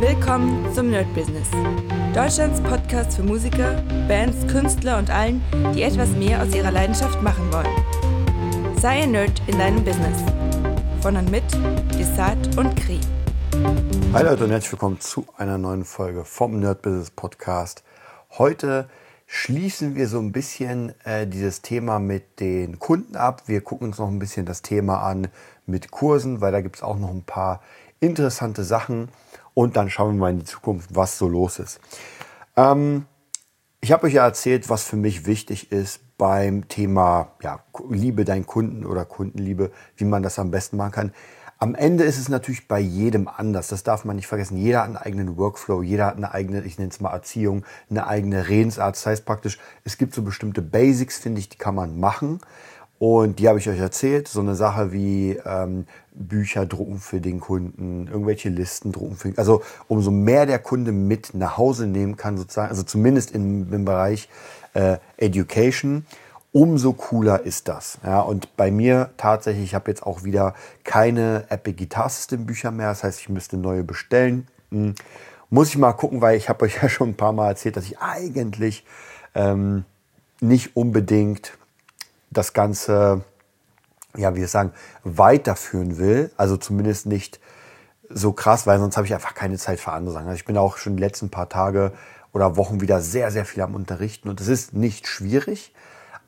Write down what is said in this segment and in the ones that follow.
Willkommen zum Nerd Business. Deutschlands Podcast für Musiker, Bands, Künstler und allen, die etwas mehr aus ihrer Leidenschaft machen wollen. Sei ein Nerd in deinem Business. Von und mit Desart und Kri. Hi Leute und herzlich willkommen zu einer neuen Folge vom Nerd Business Podcast. Heute schließen wir so ein bisschen äh, dieses Thema mit den Kunden ab. Wir gucken uns noch ein bisschen das Thema an mit Kursen, weil da gibt es auch noch ein paar interessante Sachen und dann schauen wir mal in die Zukunft, was so los ist. Ähm, ich habe euch ja erzählt, was für mich wichtig ist beim Thema ja, Liebe deinen Kunden oder Kundenliebe, wie man das am besten machen kann. Am Ende ist es natürlich bei jedem anders. Das darf man nicht vergessen. Jeder hat einen eigenen Workflow, jeder hat eine eigene, ich nenne es mal Erziehung, eine eigene Redensart. Das heißt praktisch, es gibt so bestimmte Basics, finde ich, die kann man machen. Und die habe ich euch erzählt. So eine Sache wie ähm, Bücher drucken für den Kunden, irgendwelche Listen drucken für Also umso mehr der Kunde mit nach Hause nehmen kann, sozusagen, also zumindest im, im Bereich äh, Education, umso cooler ist das. Ja, und bei mir tatsächlich, ich habe jetzt auch wieder keine Epic Guitar System Bücher mehr. Das heißt, ich müsste neue bestellen. Hm. Muss ich mal gucken, weil ich habe euch ja schon ein paar Mal erzählt, dass ich eigentlich ähm, nicht unbedingt das Ganze, ja, wie wir sagen, weiterführen will. Also zumindest nicht so krass, weil sonst habe ich einfach keine Zeit für andere Sachen. Also ich bin auch schon die letzten paar Tage oder Wochen wieder sehr, sehr viel am Unterrichten und es ist nicht schwierig,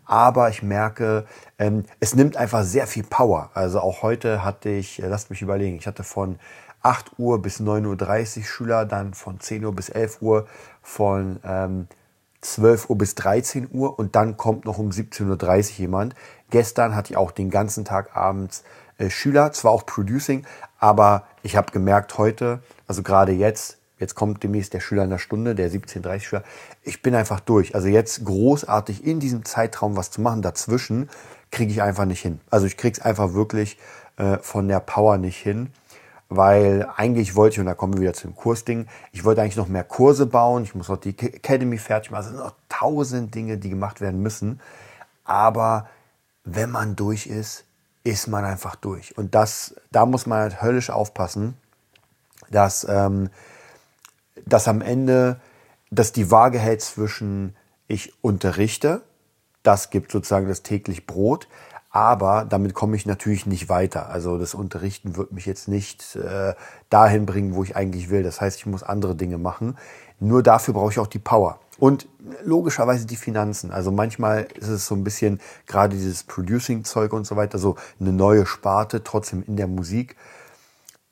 aber ich merke, ähm, es nimmt einfach sehr viel Power. Also auch heute hatte ich, äh, lasst mich überlegen, ich hatte von 8 Uhr bis 9.30 Uhr Schüler, dann von 10 Uhr bis 11 Uhr, von ähm, 12 Uhr bis 13 Uhr und dann kommt noch um 17.30 Uhr jemand. Gestern hatte ich auch den ganzen Tag abends äh, Schüler, zwar auch Producing, aber ich habe gemerkt heute, also gerade jetzt, jetzt kommt demnächst der Schüler in der Stunde, der 17.30 Schüler, ich bin einfach durch. Also jetzt großartig in diesem Zeitraum was zu machen, dazwischen kriege ich einfach nicht hin. Also ich kriege es einfach wirklich äh, von der Power nicht hin weil eigentlich wollte ich, und da kommen wir wieder zu dem Kursding, ich wollte eigentlich noch mehr Kurse bauen, ich muss noch die Academy fertig machen, es sind noch tausend Dinge, die gemacht werden müssen, aber wenn man durch ist, ist man einfach durch. Und das, da muss man halt höllisch aufpassen, dass, ähm, dass am Ende, dass die Waage hält zwischen ich unterrichte, das gibt sozusagen das täglich Brot, aber damit komme ich natürlich nicht weiter. Also das Unterrichten wird mich jetzt nicht äh, dahin bringen, wo ich eigentlich will. Das heißt, ich muss andere Dinge machen. Nur dafür brauche ich auch die Power. Und logischerweise die Finanzen. Also manchmal ist es so ein bisschen gerade dieses Producing-Zeug und so weiter, so eine neue Sparte, trotzdem in der Musik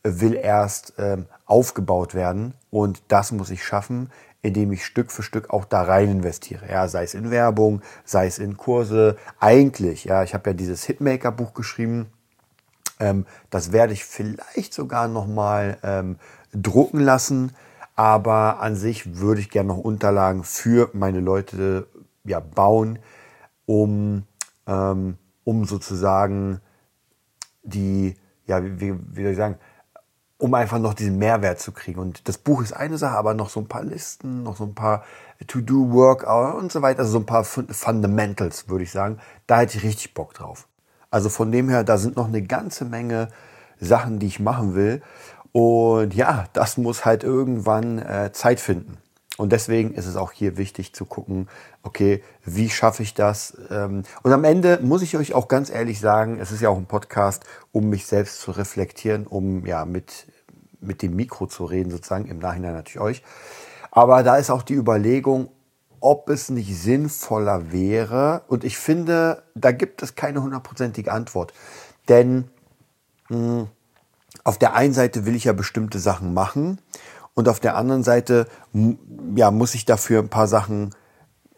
will erst ähm, aufgebaut werden. Und das muss ich schaffen, indem ich Stück für Stück auch da rein investiere. Ja, sei es in Werbung, sei es in Kurse. Eigentlich, ja, ich habe ja dieses Hitmaker-Buch geschrieben. Ähm, das werde ich vielleicht sogar noch mal ähm, drucken lassen. Aber an sich würde ich gerne noch Unterlagen für meine Leute ja, bauen, um, ähm, um sozusagen die, ja, wie, wie soll ich sagen, um einfach noch diesen Mehrwert zu kriegen. Und das Buch ist eine Sache, aber noch so ein paar Listen, noch so ein paar To-Do, Work und so weiter, also so ein paar Fundamentals, würde ich sagen. Da hätte ich richtig Bock drauf. Also von dem her, da sind noch eine ganze Menge Sachen, die ich machen will. Und ja, das muss halt irgendwann äh, Zeit finden. Und deswegen ist es auch hier wichtig zu gucken, okay, wie schaffe ich das? Ähm, und am Ende muss ich euch auch ganz ehrlich sagen, es ist ja auch ein Podcast, um mich selbst zu reflektieren, um ja mit, mit dem Mikro zu reden, sozusagen, im Nachhinein natürlich euch. Aber da ist auch die Überlegung, ob es nicht sinnvoller wäre. Und ich finde, da gibt es keine hundertprozentige Antwort. Denn mh, hm, auf der einen Seite will ich ja bestimmte Sachen machen und auf der anderen Seite ja, muss ich dafür ein paar Sachen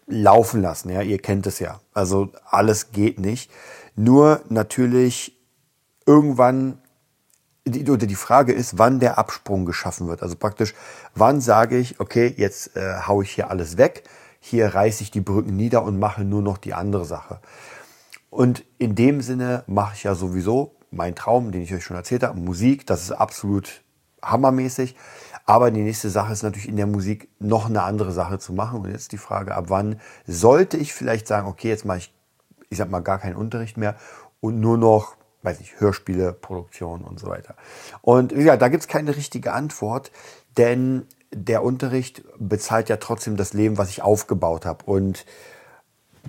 laufen lassen. Ja, ihr kennt es ja. Also alles geht nicht. Nur natürlich irgendwann die, oder die Frage ist, wann der Absprung geschaffen wird. Also praktisch, wann sage ich, okay, jetzt äh, haue ich hier alles weg, hier reiße ich die Brücken nieder und mache nur noch die andere Sache. Und in dem Sinne mache ich ja sowieso meinen Traum, den ich euch schon erzählt habe, Musik, das ist absolut hammermäßig. Aber die nächste Sache ist natürlich in der Musik noch eine andere Sache zu machen. Und jetzt die Frage, ab wann sollte ich vielleicht sagen, okay, jetzt mache ich, ich sag mal, gar keinen Unterricht mehr und nur noch, weiß ich, Hörspiele, Produktion und so weiter. Und ja, da gibt es keine richtige Antwort, denn der Unterricht bezahlt ja trotzdem das Leben, was ich aufgebaut habe. Und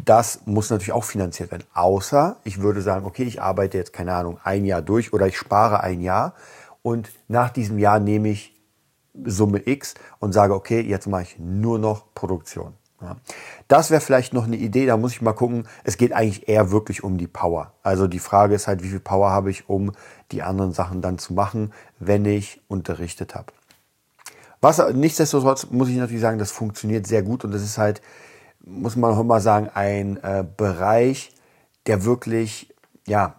das muss natürlich auch finanziert werden. Außer ich würde sagen, okay, ich arbeite jetzt, keine Ahnung, ein Jahr durch oder ich spare ein Jahr und nach diesem Jahr nehme ich Summe X und sage, okay, jetzt mache ich nur noch Produktion. Ja. Das wäre vielleicht noch eine Idee, da muss ich mal gucken. Es geht eigentlich eher wirklich um die Power. Also die Frage ist halt, wie viel Power habe ich, um die anderen Sachen dann zu machen, wenn ich unterrichtet habe. Was nichtsdestotrotz muss ich natürlich sagen, das funktioniert sehr gut und das ist halt, muss man auch mal sagen, ein äh, Bereich, der wirklich, ja,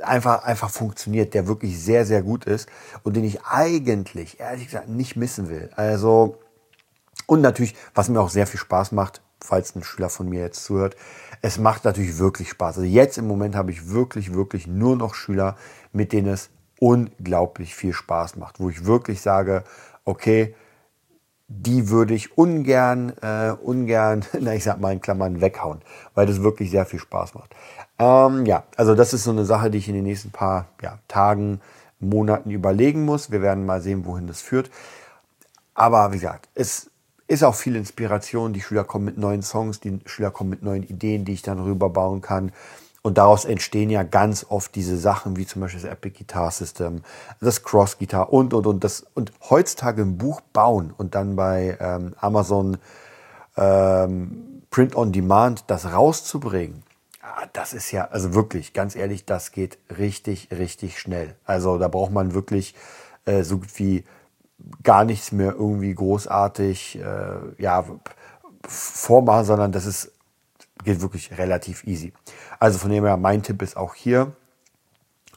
einfach, einfach funktioniert, der wirklich sehr, sehr gut ist und den ich eigentlich, ehrlich gesagt, nicht missen will. Also, und natürlich, was mir auch sehr viel Spaß macht, falls ein Schüler von mir jetzt zuhört, es macht natürlich wirklich Spaß. Also jetzt im Moment habe ich wirklich, wirklich nur noch Schüler, mit denen es unglaublich viel Spaß macht, wo ich wirklich sage, okay, die würde ich ungern, äh, ungern, na ich sag mal in Klammern, weghauen, weil das wirklich sehr viel Spaß macht. Ähm, ja, also das ist so eine Sache, die ich in den nächsten paar ja, Tagen, Monaten überlegen muss. Wir werden mal sehen, wohin das führt. Aber wie gesagt, es ist auch viel Inspiration. Die Schüler kommen mit neuen Songs, die Schüler kommen mit neuen Ideen, die ich dann rüberbauen kann. Und daraus entstehen ja ganz oft diese Sachen, wie zum Beispiel das Epic Guitar System, das Cross Guitar und, und, und. Das, und heutzutage ein Buch bauen und dann bei ähm, Amazon ähm, Print on Demand das rauszubringen, das ist ja, also wirklich, ganz ehrlich, das geht richtig, richtig schnell. Also da braucht man wirklich äh, so gut wie gar nichts mehr irgendwie großartig äh, ja, vormachen, sondern das ist geht wirklich relativ easy. Also von dem her, mein Tipp ist auch hier,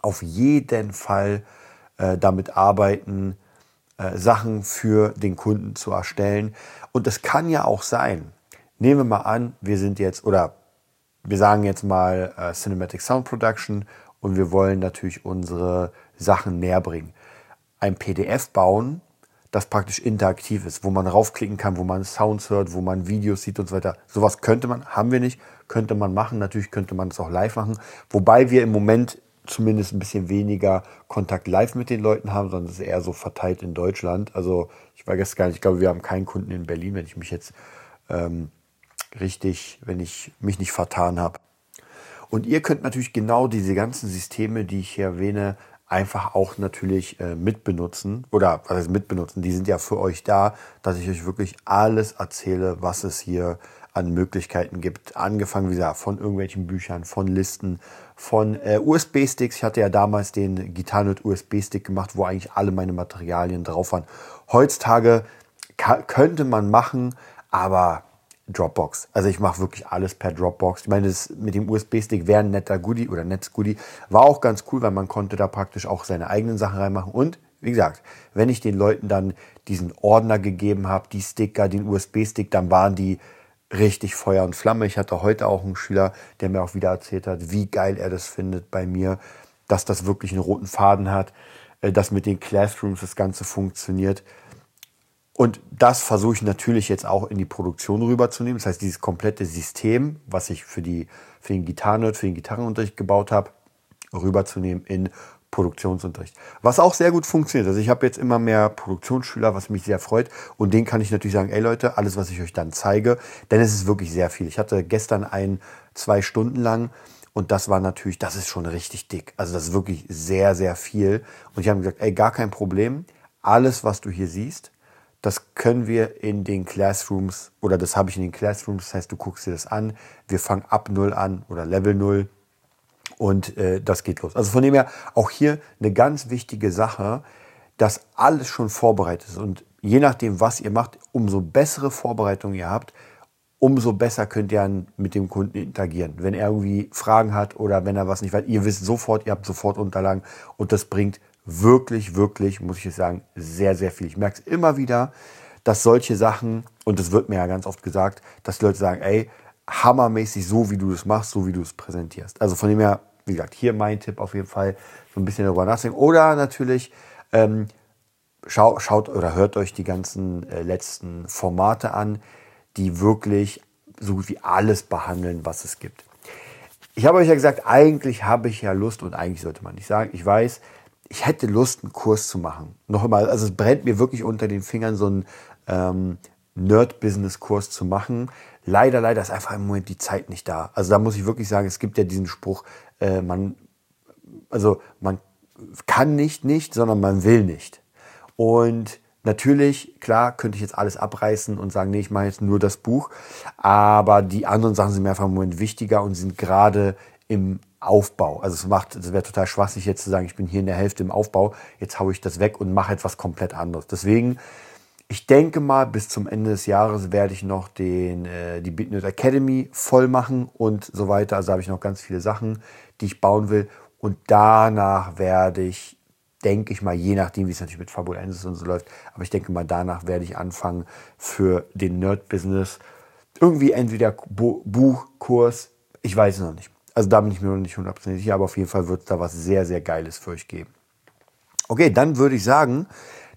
auf jeden Fall äh, damit arbeiten, äh, Sachen für den Kunden zu erstellen. Und es kann ja auch sein, nehmen wir mal an, wir sind jetzt, oder wir sagen jetzt mal äh, Cinematic Sound Production und wir wollen natürlich unsere Sachen näher bringen. Ein PDF bauen das praktisch interaktiv ist, wo man raufklicken kann, wo man Sounds hört, wo man Videos sieht und so weiter. Sowas könnte man, haben wir nicht, könnte man machen. Natürlich könnte man es auch live machen. Wobei wir im Moment zumindest ein bisschen weniger Kontakt live mit den Leuten haben, sondern es ist eher so verteilt in Deutschland. Also ich weiß gar nicht, ich glaube, wir haben keinen Kunden in Berlin, wenn ich mich jetzt ähm, richtig, wenn ich mich nicht vertan habe. Und ihr könnt natürlich genau diese ganzen Systeme, die ich hier erwähne, einfach auch natürlich äh, mitbenutzen oder was heißt mitbenutzen, die sind ja für euch da, dass ich euch wirklich alles erzähle, was es hier an Möglichkeiten gibt. Angefangen, wie gesagt, von irgendwelchen Büchern, von Listen, von äh, USB-Sticks. Ich hatte ja damals den Gitarrenhut USB-Stick gemacht, wo eigentlich alle meine Materialien drauf waren. Heutzutage könnte man machen, aber Dropbox. Also ich mache wirklich alles per Dropbox. Ich meine, das mit dem USB-Stick wäre ein netter Goodie oder nettes Goodie. War auch ganz cool, weil man konnte da praktisch auch seine eigenen Sachen reinmachen. Und wie gesagt, wenn ich den Leuten dann diesen Ordner gegeben habe, die Sticker, den USB-Stick, dann waren die richtig Feuer und Flamme. Ich hatte heute auch einen Schüler, der mir auch wieder erzählt hat, wie geil er das findet bei mir, dass das wirklich einen roten Faden hat, äh, dass mit den Classrooms das Ganze funktioniert. Und das versuche ich natürlich jetzt auch in die Produktion rüberzunehmen. Das heißt, dieses komplette System, was ich für, die, für den Gitarrenhirt, für den Gitarrenunterricht gebaut habe, rüberzunehmen in Produktionsunterricht. Was auch sehr gut funktioniert. Also ich habe jetzt immer mehr Produktionsschüler, was mich sehr freut. Und denen kann ich natürlich sagen, ey Leute, alles, was ich euch dann zeige, denn es ist wirklich sehr viel. Ich hatte gestern ein, zwei Stunden lang und das war natürlich, das ist schon richtig dick. Also das ist wirklich sehr, sehr viel. Und ich habe gesagt, ey, gar kein Problem. Alles, was du hier siehst, das können wir in den Classrooms oder das habe ich in den Classrooms. Das heißt, du guckst dir das an. Wir fangen ab Null an oder Level Null und äh, das geht los. Also von dem her auch hier eine ganz wichtige Sache, dass alles schon vorbereitet ist. Und je nachdem, was ihr macht, umso bessere Vorbereitung ihr habt, umso besser könnt ihr mit dem Kunden interagieren. Wenn er irgendwie Fragen hat oder wenn er was nicht weiß, ihr wisst sofort, ihr habt sofort Unterlagen und das bringt wirklich, wirklich, muss ich jetzt sagen, sehr, sehr viel. Ich merke es immer wieder, dass solche Sachen, und das wird mir ja ganz oft gesagt, dass die Leute sagen, ey, hammermäßig so, wie du das machst, so wie du es präsentierst. Also von dem her, wie gesagt, hier mein Tipp auf jeden Fall, so ein bisschen darüber nachdenken. Oder natürlich, ähm, schau, schaut oder hört euch die ganzen äh, letzten Formate an, die wirklich so gut wie alles behandeln, was es gibt. Ich habe euch ja gesagt, eigentlich habe ich ja Lust und eigentlich sollte man nicht sagen, ich weiß, ich hätte Lust, einen Kurs zu machen. Noch einmal, also es brennt mir wirklich unter den Fingern, so einen ähm, Nerd-Business-Kurs zu machen. Leider, leider ist einfach im Moment die Zeit nicht da. Also da muss ich wirklich sagen, es gibt ja diesen Spruch, äh, man, also man kann nicht nicht, sondern man will nicht. Und natürlich, klar, könnte ich jetzt alles abreißen und sagen, nee, ich mache jetzt nur das Buch. Aber die anderen Sachen sind mir einfach im Moment wichtiger und sind gerade im Aufbau. Also es macht, es wäre total schwachsig jetzt zu sagen, ich bin hier in der Hälfte im Aufbau, jetzt haue ich das weg und mache etwas komplett anderes. Deswegen, ich denke mal, bis zum Ende des Jahres werde ich noch den, äh, die BitNerd Academy voll machen und so weiter. Also habe ich noch ganz viele Sachen, die ich bauen will. Und danach werde ich, denke ich mal, je nachdem, wie es natürlich mit Fabulensis und so läuft, aber ich denke mal, danach werde ich anfangen für den Nerd-Business irgendwie entweder Buch, Kurs, ich weiß es noch nicht. Also da bin ich mir noch nicht hundertprozentig sicher, aber auf jeden Fall wird es da was sehr, sehr Geiles für euch geben. Okay, dann würde ich sagen,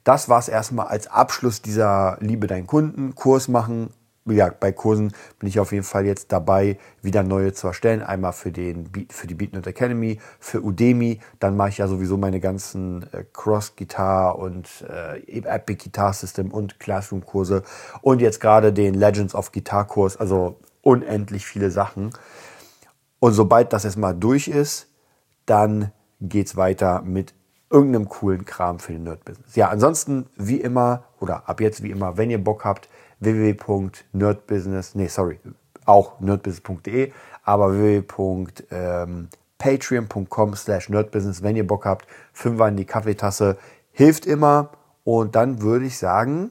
das war es erstmal als Abschluss dieser Liebe deinen Kunden, Kurs machen. Ja, bei Kursen bin ich auf jeden Fall jetzt dabei, wieder neue zu erstellen. Einmal für, den, für die BeatNote Academy, für Udemy. Dann mache ich ja sowieso meine ganzen äh, Cross-Guitar und äh, Epic Guitar System und Classroom-Kurse. Und jetzt gerade den Legends of Guitar-Kurs. Also unendlich viele Sachen. Und sobald das erstmal durch ist, dann geht es weiter mit irgendeinem coolen Kram für den Nerd-Business. Ja, ansonsten wie immer oder ab jetzt wie immer, wenn ihr Bock habt, www.nerdbusiness, nee, sorry, auch nerdbusiness.de, aber www.patreon.com slash nerdbusiness, wenn ihr Bock habt, Fünfer in die Kaffeetasse, hilft immer und dann würde ich sagen,